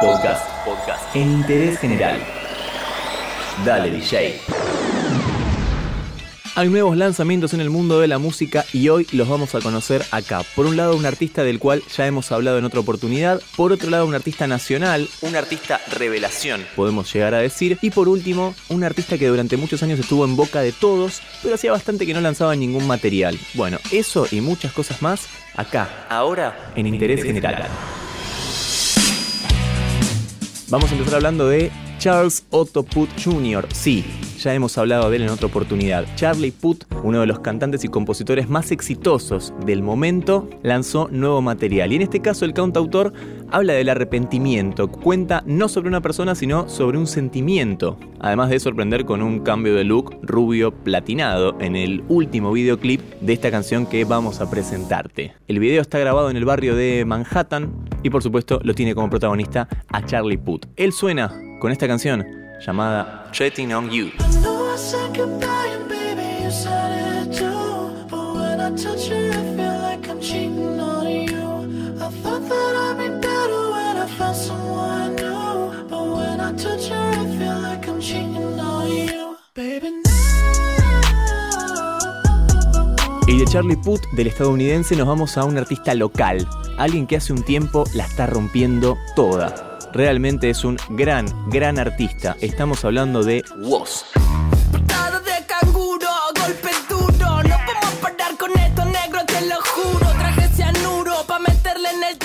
Podcast. Podcast. En interés general. Dale, DJ. Hay nuevos lanzamientos en el mundo de la música y hoy los vamos a conocer acá. Por un lado, un artista del cual ya hemos hablado en otra oportunidad. Por otro lado, un artista nacional, un artista revelación, podemos llegar a decir. Y por último, un artista que durante muchos años estuvo en boca de todos, pero hacía bastante que no lanzaba ningún material. Bueno, eso y muchas cosas más acá, ahora, en Interés General. Vamos a empezar hablando de Charles Otto Puth Jr. Sí, ya hemos hablado de él en otra oportunidad. Charlie Puth, uno de los cantantes y compositores más exitosos del momento, lanzó nuevo material. Y en este caso el cantautor habla del arrepentimiento, cuenta no sobre una persona, sino sobre un sentimiento. Además de sorprender con un cambio de look rubio platinado en el último videoclip de esta canción que vamos a presentarte. El video está grabado en el barrio de Manhattan y por supuesto lo tiene como protagonista a Charlie Puth. Él suena con esta canción llamada Treading on You. Y de Charlie Puth, del estadounidense, nos vamos a un artista local, alguien que hace un tiempo la está rompiendo toda realmente es un gran, gran artista. Estamos hablando de Woz.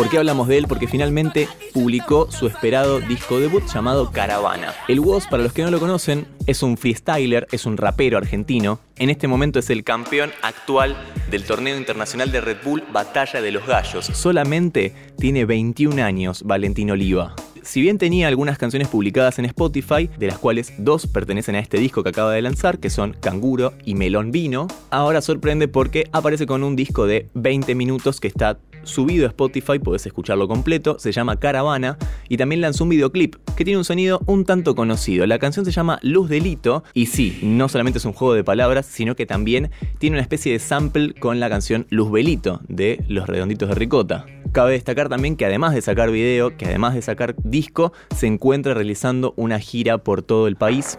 ¿Por qué hablamos de él? Porque finalmente publicó su esperado disco debut llamado Caravana. El Woz, para los que no lo conocen, es un freestyler, es un rapero argentino. En este momento es el campeón actual del torneo internacional de Red Bull Batalla de los Gallos. Solamente tiene 21 años Valentín Oliva. Si bien tenía algunas canciones publicadas en Spotify, de las cuales dos pertenecen a este disco que acaba de lanzar, que son Canguro y Melón Vino, ahora sorprende porque aparece con un disco de 20 minutos que está subido a Spotify, podés escucharlo completo, se llama Caravana y también lanzó un videoclip que tiene un sonido un tanto conocido. La canción se llama Luz Delito y sí, no solamente es un juego de palabras, sino que también tiene una especie de sample con la canción Luz Belito de Los Redonditos de Ricota. Cabe destacar también que además de sacar video, que además de sacar disco, se encuentra realizando una gira por todo el país.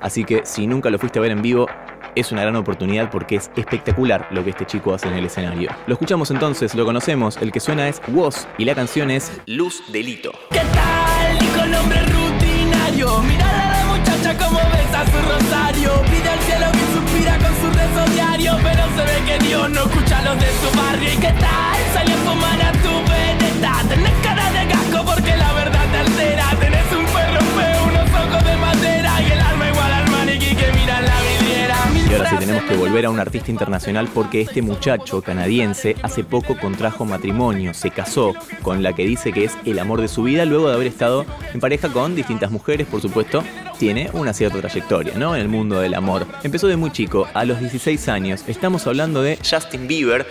Así que si nunca lo fuiste a ver en vivo, es una gran oportunidad porque es espectacular lo que este chico hace en el escenario. Lo escuchamos entonces, lo conocemos, el que suena es Woz y la canción es Luz Delito. ¿Qué tal? Dijo nombre rutinario. Mira a la muchacha como besa su rosario. Pide al cielo que suspira con su rezo diario. Pero se ve que Dios no escucha a los de su barrio. ¿Y qué tal? Fumar a tu. Tenés cara de gasco porque la verdad te altera. Tenés un perro feo, unos ojos de madera. Y el alma igual al maniquí que mira la vidriera. Y ahora sí tenemos que volver a un artista internacional porque este muchacho canadiense hace poco contrajo matrimonio, se casó con la que dice que es el amor de su vida luego de haber estado en pareja con distintas mujeres, por supuesto, tiene una cierta trayectoria, ¿no? En el mundo del amor. Empezó de muy chico, a los 16 años. Estamos hablando de Justin Bieber.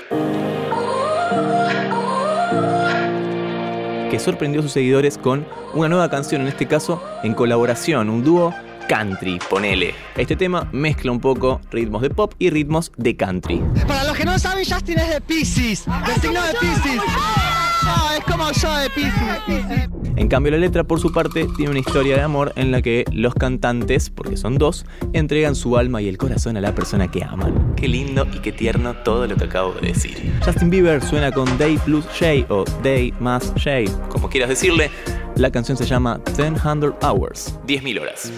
Que sorprendió a sus seguidores con una nueva canción, en este caso en colaboración, un dúo country, ponele. Este tema mezcla un poco ritmos de pop y ritmos de country. Para los que no saben, Justin es de Pisces, del signo de Pisces. No, es como yo de Pisces. En cambio, la letra, por su parte, tiene una historia de amor en la que los cantantes, porque son dos, entregan su alma y el corazón a la persona que aman. Qué lindo y qué tierno todo lo que acabo de decir. Justin Bieber suena con Day plus J o Day más J, como quieras decirle. La canción se llama 100 Hours, 10.000 horas.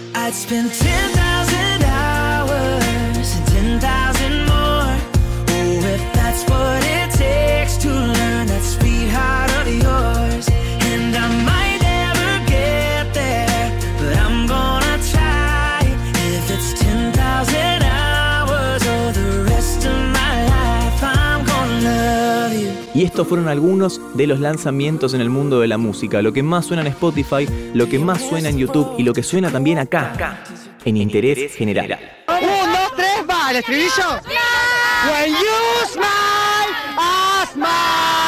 Y estos fueron algunos de los lanzamientos en el mundo de la música. Lo que más suena en Spotify, lo que más suena en YouTube y lo que suena también acá, en Interés General. Un, dos, tres, va, el estribillo. When you smile, I smile.